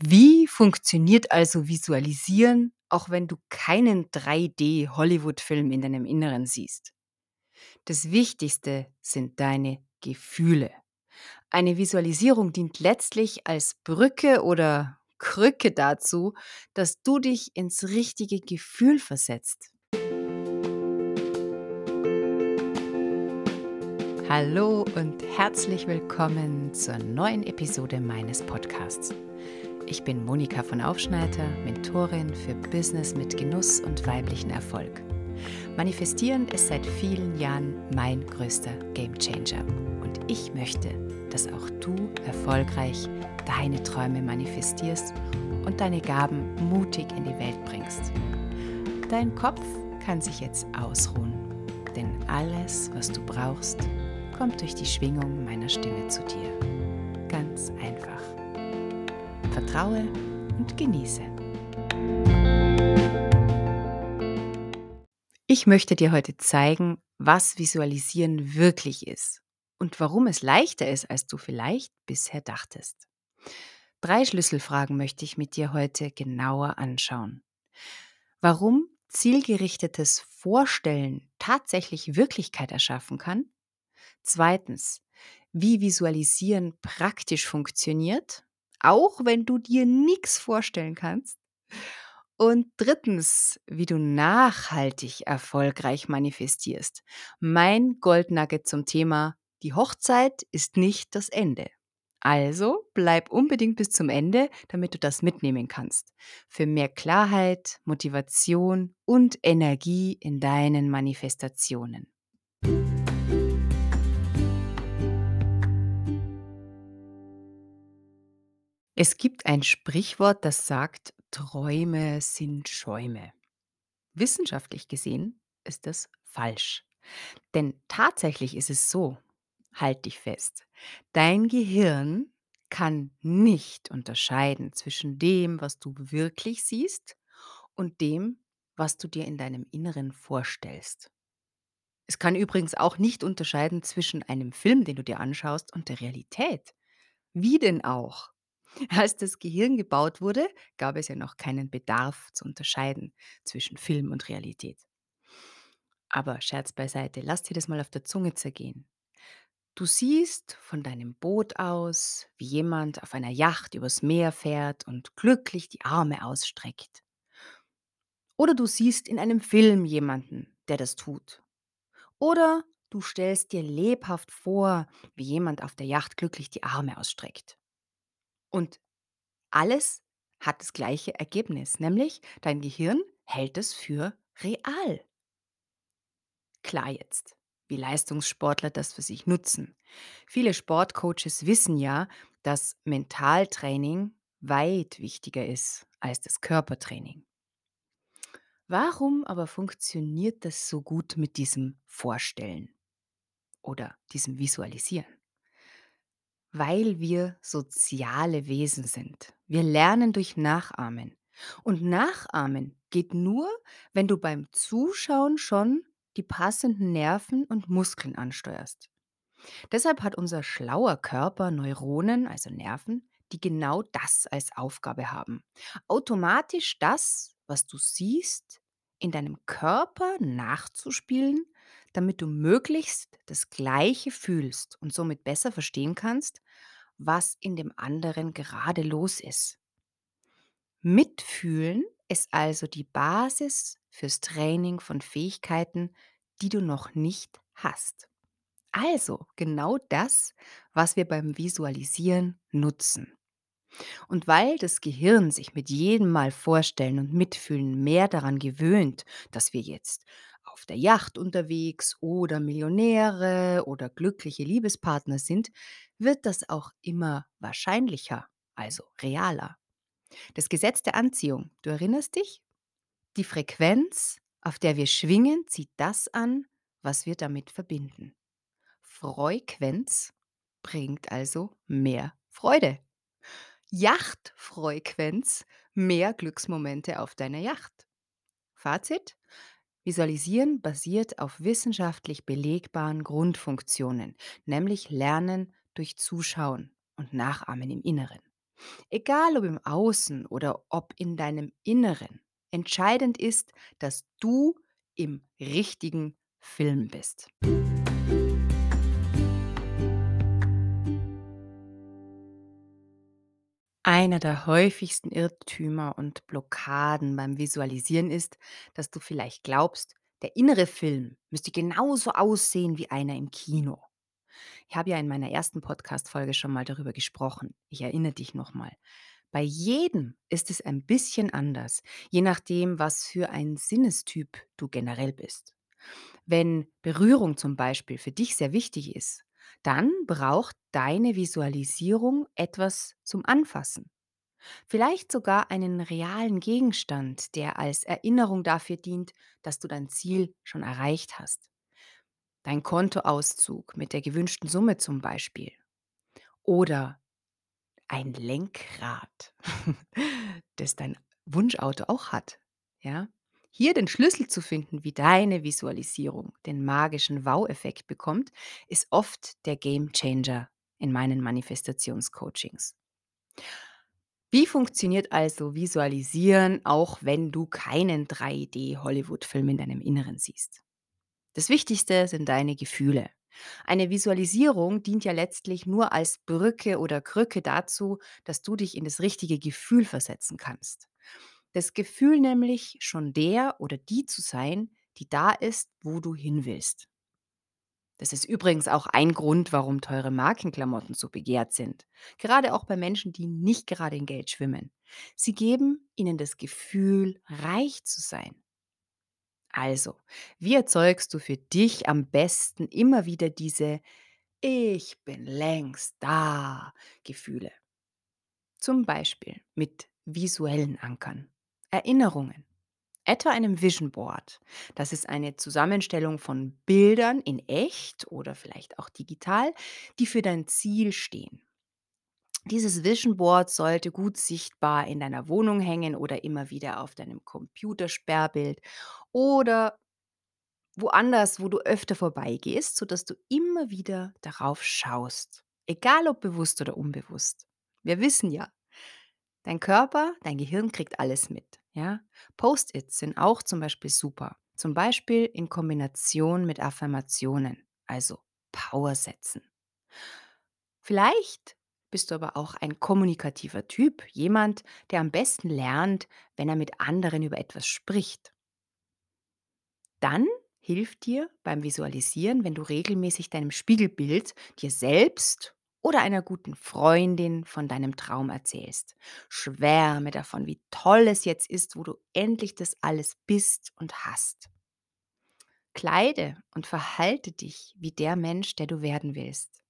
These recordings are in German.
Wie funktioniert also Visualisieren, auch wenn du keinen 3D-Hollywood-Film in deinem Inneren siehst? Das Wichtigste sind deine Gefühle. Eine Visualisierung dient letztlich als Brücke oder Krücke dazu, dass du dich ins richtige Gefühl versetzt. Hallo und herzlich willkommen zur neuen Episode meines Podcasts. Ich bin Monika von Aufschneider, Mentorin für Business mit Genuss und weiblichen Erfolg. Manifestieren ist seit vielen Jahren mein größter Gamechanger und ich möchte, dass auch du erfolgreich deine Träume manifestierst und deine Gaben mutig in die Welt bringst. Dein Kopf kann sich jetzt ausruhen, denn alles, was du brauchst, kommt durch die Schwingung meiner Stimme zu dir. Ganz einfach. Vertraue und genieße. Ich möchte dir heute zeigen, was Visualisieren wirklich ist und warum es leichter ist, als du vielleicht bisher dachtest. Drei Schlüsselfragen möchte ich mit dir heute genauer anschauen. Warum zielgerichtetes Vorstellen tatsächlich Wirklichkeit erschaffen kann, Zweitens, wie Visualisieren praktisch funktioniert, auch wenn du dir nichts vorstellen kannst. Und drittens, wie du nachhaltig erfolgreich manifestierst. Mein Goldnugget zum Thema, die Hochzeit ist nicht das Ende. Also bleib unbedingt bis zum Ende, damit du das mitnehmen kannst. Für mehr Klarheit, Motivation und Energie in deinen Manifestationen. Es gibt ein Sprichwort, das sagt, Träume sind Schäume. Wissenschaftlich gesehen ist das falsch. Denn tatsächlich ist es so, halt dich fest, dein Gehirn kann nicht unterscheiden zwischen dem, was du wirklich siehst und dem, was du dir in deinem Inneren vorstellst. Es kann übrigens auch nicht unterscheiden zwischen einem Film, den du dir anschaust, und der Realität. Wie denn auch? Als das Gehirn gebaut wurde, gab es ja noch keinen Bedarf zu unterscheiden zwischen Film und Realität. Aber Scherz beiseite, lass dir das mal auf der Zunge zergehen. Du siehst von deinem Boot aus, wie jemand auf einer Yacht übers Meer fährt und glücklich die Arme ausstreckt. Oder du siehst in einem Film jemanden, der das tut. Oder du stellst dir lebhaft vor, wie jemand auf der Yacht glücklich die Arme ausstreckt. Und alles hat das gleiche Ergebnis, nämlich dein Gehirn hält es für real. Klar jetzt, wie Leistungssportler das für sich nutzen. Viele Sportcoaches wissen ja, dass Mentaltraining weit wichtiger ist als das Körpertraining. Warum aber funktioniert das so gut mit diesem Vorstellen oder diesem Visualisieren? Weil wir soziale Wesen sind. Wir lernen durch Nachahmen. Und Nachahmen geht nur, wenn du beim Zuschauen schon die passenden Nerven und Muskeln ansteuerst. Deshalb hat unser schlauer Körper Neuronen, also Nerven, die genau das als Aufgabe haben. Automatisch das, was du siehst, in deinem Körper nachzuspielen, damit du möglichst das Gleiche fühlst und somit besser verstehen kannst, was in dem anderen gerade los ist. Mitfühlen ist also die Basis fürs Training von Fähigkeiten, die du noch nicht hast. Also genau das, was wir beim Visualisieren nutzen. Und weil das Gehirn sich mit jedem Mal vorstellen und mitfühlen mehr daran gewöhnt, dass wir jetzt auf der Yacht unterwegs oder Millionäre oder glückliche Liebespartner sind, wird das auch immer wahrscheinlicher, also realer. Das Gesetz der Anziehung, du erinnerst dich? Die Frequenz, auf der wir schwingen, zieht das an, was wir damit verbinden. Frequenz bringt also mehr Freude. Yachtfrequenz mehr Glücksmomente auf deiner Yacht. Fazit? Visualisieren basiert auf wissenschaftlich belegbaren Grundfunktionen, nämlich Lernen durch Zuschauen und Nachahmen im Inneren. Egal ob im Außen oder ob in deinem Inneren, entscheidend ist, dass du im richtigen Film bist. Einer der häufigsten Irrtümer und Blockaden beim Visualisieren ist, dass du vielleicht glaubst, der innere Film müsste genauso aussehen wie einer im Kino. Ich habe ja in meiner ersten Podcast-Folge schon mal darüber gesprochen. Ich erinnere dich nochmal. Bei jedem ist es ein bisschen anders, je nachdem, was für ein Sinnestyp du generell bist. Wenn Berührung zum Beispiel für dich sehr wichtig ist, dann braucht deine Visualisierung etwas zum Anfassen. Vielleicht sogar einen realen Gegenstand, der als Erinnerung dafür dient, dass du dein Ziel schon erreicht hast. Dein Kontoauszug mit der gewünschten Summe zum Beispiel. Oder ein Lenkrad, das dein Wunschauto auch hat. Ja? Hier den Schlüssel zu finden, wie deine Visualisierung den magischen Wow-Effekt bekommt, ist oft der Game Changer in meinen Manifestationscoachings. Wie funktioniert also Visualisieren, auch wenn du keinen 3D-Hollywood-Film in deinem Inneren siehst? Das Wichtigste sind deine Gefühle. Eine Visualisierung dient ja letztlich nur als Brücke oder Krücke dazu, dass du dich in das richtige Gefühl versetzen kannst. Das Gefühl nämlich schon der oder die zu sein, die da ist, wo du hin willst. Das ist übrigens auch ein Grund, warum teure Markenklamotten so begehrt sind. Gerade auch bei Menschen, die nicht gerade in Geld schwimmen. Sie geben ihnen das Gefühl, reich zu sein. Also, wie erzeugst du für dich am besten immer wieder diese Ich bin längst da Gefühle? Zum Beispiel mit visuellen Ankern, Erinnerungen, etwa einem Vision Board. Das ist eine Zusammenstellung von Bildern in echt oder vielleicht auch digital, die für dein Ziel stehen. Dieses Vision Board sollte gut sichtbar in deiner Wohnung hängen oder immer wieder auf deinem Computersperrbild oder woanders, wo du öfter vorbeigehst, sodass du immer wieder darauf schaust. Egal ob bewusst oder unbewusst. Wir wissen ja, dein Körper, dein Gehirn kriegt alles mit. Ja? Post-its sind auch zum Beispiel super. Zum Beispiel in Kombination mit Affirmationen, also Powersätzen. Vielleicht bist du aber auch ein kommunikativer Typ, jemand, der am besten lernt, wenn er mit anderen über etwas spricht. Dann hilft dir beim Visualisieren, wenn du regelmäßig deinem Spiegelbild, dir selbst oder einer guten Freundin von deinem Traum erzählst. Schwärme davon, wie toll es jetzt ist, wo du endlich das alles bist und hast. Kleide und verhalte dich wie der Mensch, der du werden willst.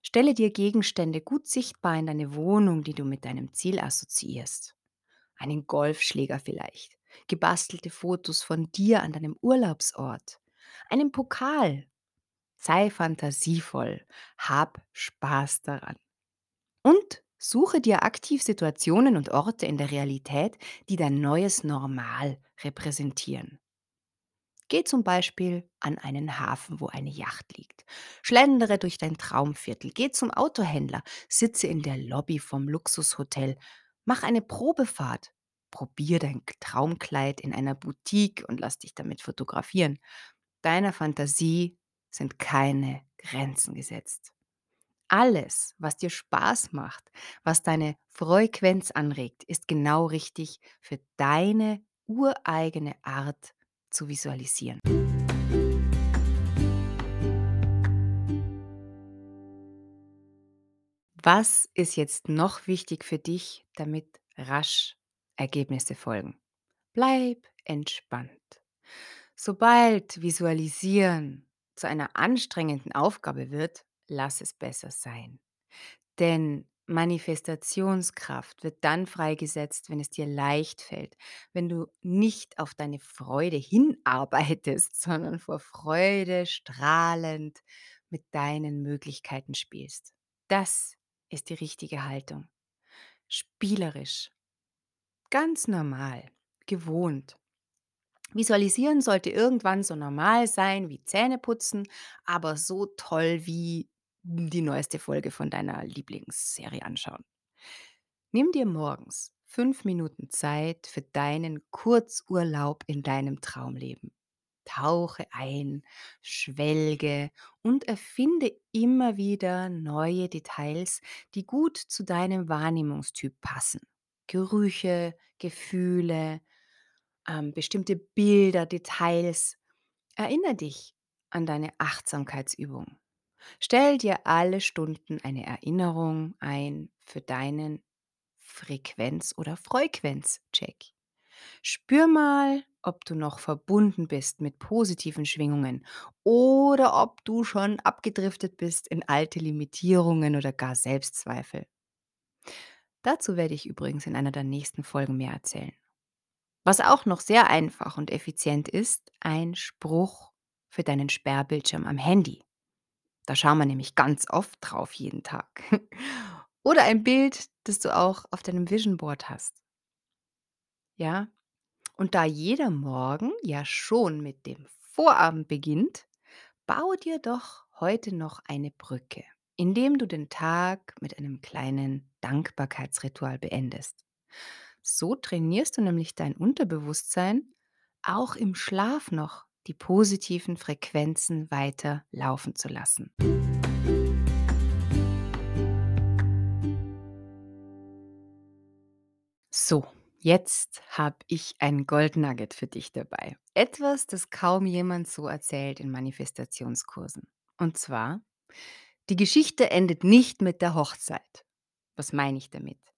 Stelle dir Gegenstände gut sichtbar in deine Wohnung, die du mit deinem Ziel assoziierst. Einen Golfschläger vielleicht, gebastelte Fotos von dir an deinem Urlaubsort, einen Pokal. Sei fantasievoll, hab Spaß daran. Und suche dir aktiv Situationen und Orte in der Realität, die dein neues Normal repräsentieren. Geh zum Beispiel an einen Hafen, wo eine Yacht liegt. Schlendere durch dein Traumviertel. Geh zum Autohändler. Sitze in der Lobby vom Luxushotel. Mach eine Probefahrt. Probier dein Traumkleid in einer Boutique und lass dich damit fotografieren. Deiner Fantasie sind keine Grenzen gesetzt. Alles, was dir Spaß macht, was deine Frequenz anregt, ist genau richtig für deine ureigene Art zu visualisieren. Was ist jetzt noch wichtig für dich, damit rasch Ergebnisse folgen? Bleib entspannt. Sobald Visualisieren zu einer anstrengenden Aufgabe wird, lass es besser sein. Denn Manifestationskraft wird dann freigesetzt, wenn es dir leicht fällt, wenn du nicht auf deine Freude hinarbeitest, sondern vor Freude strahlend mit deinen Möglichkeiten spielst. Das ist die richtige Haltung. Spielerisch, ganz normal, gewohnt. Visualisieren sollte irgendwann so normal sein wie Zähneputzen, aber so toll wie die neueste Folge von deiner Lieblingsserie anschauen. Nimm dir morgens fünf Minuten Zeit für deinen Kurzurlaub in deinem Traumleben. Tauche ein, schwelge und erfinde immer wieder neue Details, die gut zu deinem Wahrnehmungstyp passen. Gerüche, Gefühle, ähm, bestimmte Bilder, Details. Erinnere dich an deine Achtsamkeitsübung. Stell dir alle Stunden eine Erinnerung ein für deinen Frequenz- oder Frequenzcheck. Spür mal, ob du noch verbunden bist mit positiven Schwingungen oder ob du schon abgedriftet bist in alte Limitierungen oder gar Selbstzweifel. Dazu werde ich übrigens in einer der nächsten Folgen mehr erzählen. Was auch noch sehr einfach und effizient ist, ein Spruch für deinen Sperrbildschirm am Handy. Da schauen wir nämlich ganz oft drauf jeden Tag. Oder ein Bild, das du auch auf deinem Vision Board hast. Ja? Und da jeder Morgen ja schon mit dem Vorabend beginnt, bau dir doch heute noch eine Brücke, indem du den Tag mit einem kleinen Dankbarkeitsritual beendest. So trainierst du nämlich dein Unterbewusstsein, auch im Schlaf noch die positiven Frequenzen weiter laufen zu lassen. So, jetzt habe ich ein Goldnugget für dich dabei. Etwas, das kaum jemand so erzählt in Manifestationskursen. Und zwar, die Geschichte endet nicht mit der Hochzeit. Was meine ich damit?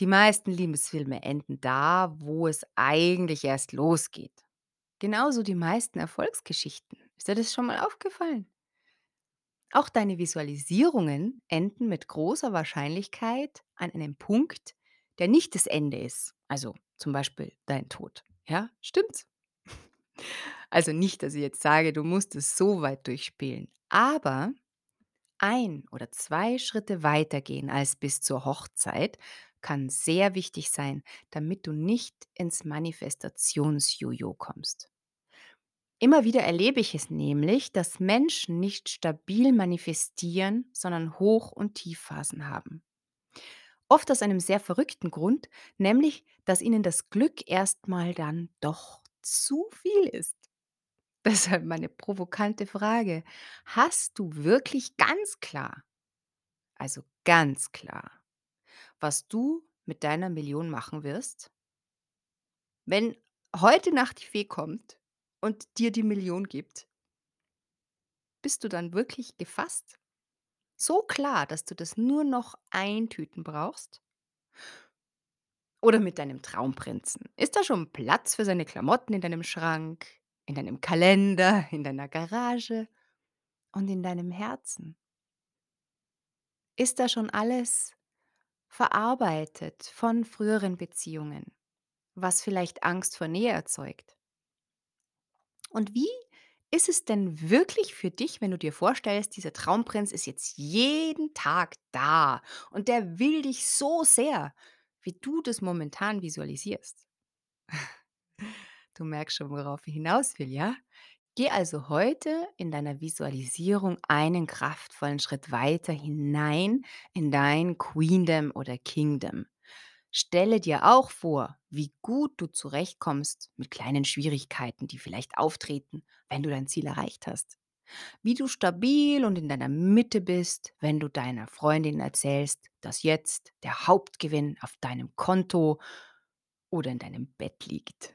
Die meisten Liebesfilme enden da, wo es eigentlich erst losgeht. Genauso die meisten Erfolgsgeschichten. Ist dir das schon mal aufgefallen? Auch deine Visualisierungen enden mit großer Wahrscheinlichkeit an einem Punkt, der nicht das Ende ist. Also zum Beispiel dein Tod. Ja, stimmt's? Also nicht, dass ich jetzt sage, du musst es so weit durchspielen, aber ein oder zwei Schritte weitergehen als bis zur Hochzeit kann sehr wichtig sein, damit du nicht ins Manifestationsjojo kommst. Immer wieder erlebe ich es nämlich, dass Menschen nicht stabil manifestieren, sondern Hoch- und Tiefphasen haben. Oft aus einem sehr verrückten Grund, nämlich, dass ihnen das Glück erstmal dann doch zu viel ist. Deshalb meine provokante Frage. Hast du wirklich ganz klar, also ganz klar, was du mit deiner Million machen wirst? Wenn heute Nacht die Fee kommt und dir die Million gibt, bist du dann wirklich gefasst? So klar, dass du das nur noch eintüten brauchst? Oder mit deinem Traumprinzen? Ist da schon Platz für seine Klamotten in deinem Schrank, in deinem Kalender, in deiner Garage und in deinem Herzen? Ist da schon alles verarbeitet von früheren Beziehungen, was vielleicht Angst vor Nähe erzeugt? Und wie ist es denn wirklich für dich, wenn du dir vorstellst, dieser Traumprinz ist jetzt jeden Tag da und der will dich so sehr, wie du das momentan visualisierst? Du merkst schon, worauf ich hinaus will, ja? Geh also heute in deiner Visualisierung einen kraftvollen Schritt weiter hinein in dein Queendom oder Kingdom. Stelle dir auch vor, wie gut du zurechtkommst mit kleinen Schwierigkeiten, die vielleicht auftreten, wenn du dein Ziel erreicht hast. Wie du stabil und in deiner Mitte bist, wenn du deiner Freundin erzählst, dass jetzt der Hauptgewinn auf deinem Konto oder in deinem Bett liegt.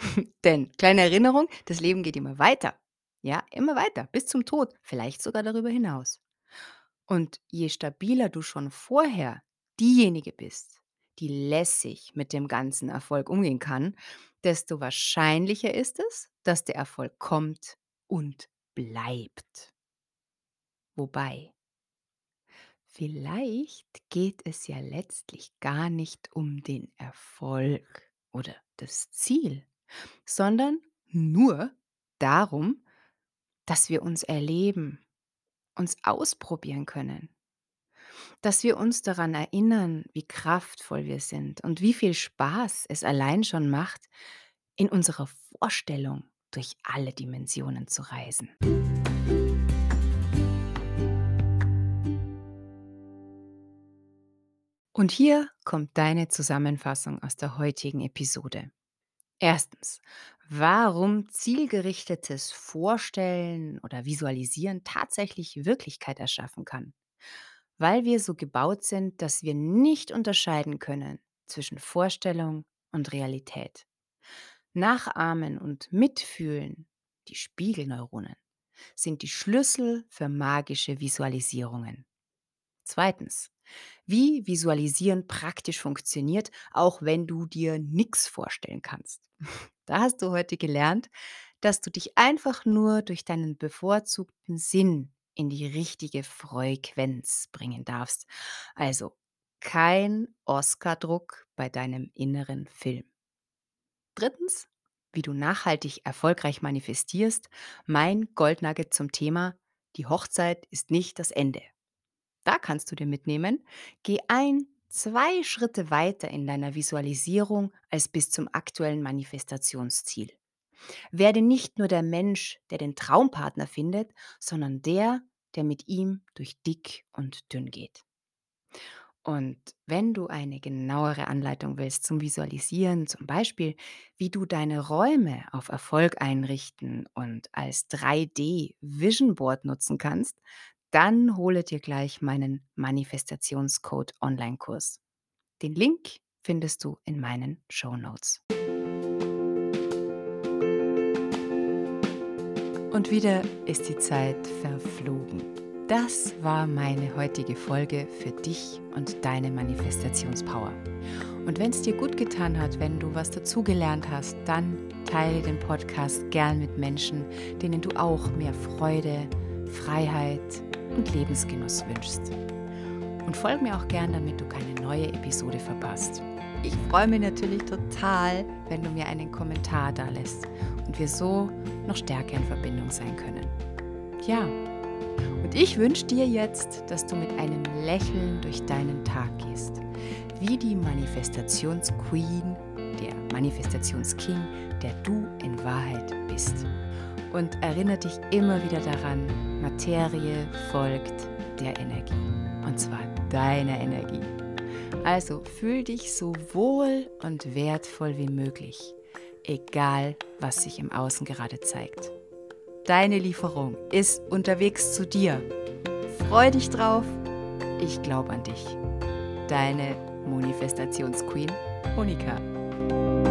Denn, kleine Erinnerung, das Leben geht immer weiter. Ja, immer weiter, bis zum Tod, vielleicht sogar darüber hinaus. Und je stabiler du schon vorher diejenige bist, die lässig mit dem ganzen Erfolg umgehen kann, desto wahrscheinlicher ist es, dass der Erfolg kommt und bleibt. Wobei, vielleicht geht es ja letztlich gar nicht um den Erfolg oder das Ziel, sondern nur darum, dass wir uns erleben, uns ausprobieren können, dass wir uns daran erinnern, wie kraftvoll wir sind und wie viel Spaß es allein schon macht, in unserer Vorstellung durch alle Dimensionen zu reisen. Und hier kommt deine Zusammenfassung aus der heutigen Episode. Erstens, warum zielgerichtetes Vorstellen oder Visualisieren tatsächlich Wirklichkeit erschaffen kann. Weil wir so gebaut sind, dass wir nicht unterscheiden können zwischen Vorstellung und Realität. Nachahmen und Mitfühlen, die Spiegelneuronen, sind die Schlüssel für magische Visualisierungen. Zweitens, wie Visualisieren praktisch funktioniert, auch wenn du dir nichts vorstellen kannst. Da hast du heute gelernt, dass du dich einfach nur durch deinen bevorzugten Sinn in die richtige Frequenz bringen darfst. Also kein Oscar-Druck bei deinem inneren Film. Drittens, wie du nachhaltig erfolgreich manifestierst, mein Goldnugget zum Thema, die Hochzeit ist nicht das Ende. Da kannst du dir mitnehmen, geh ein, zwei Schritte weiter in deiner Visualisierung als bis zum aktuellen Manifestationsziel. Werde nicht nur der Mensch, der den Traumpartner findet, sondern der, der mit ihm durch dick und dünn geht. Und wenn du eine genauere Anleitung willst zum Visualisieren, zum Beispiel, wie du deine Räume auf Erfolg einrichten und als 3D Vision Board nutzen kannst, dann hole dir gleich meinen Manifestationscode Online-Kurs. Den Link findest du in meinen Show Notes. Und wieder ist die Zeit verflogen. Das war meine heutige Folge für dich und deine Manifestationspower. Und wenn es dir gut getan hat, wenn du was dazugelernt hast, dann teile den Podcast gern mit Menschen, denen du auch mehr Freude, Freiheit und Lebensgenuss wünschst. Und folge mir auch gern, damit du keine neue Episode verpasst. Ich freue mich natürlich total, wenn du mir einen Kommentar da lässt und wir so noch stärker in Verbindung sein können. Ja, und ich wünsche dir jetzt, dass du mit einem Lächeln durch deinen Tag gehst, wie die Manifestationsqueen, der Manifestationsking, der du in Wahrheit bist. Und erinnere dich immer wieder daran, Materie folgt der Energie. Und zwar deiner Energie. Also fühl dich so wohl und wertvoll wie möglich, egal was sich im Außen gerade zeigt. Deine Lieferung ist unterwegs zu dir. Freu dich drauf. Ich glaube an dich. Deine Manifestationsqueen Monika.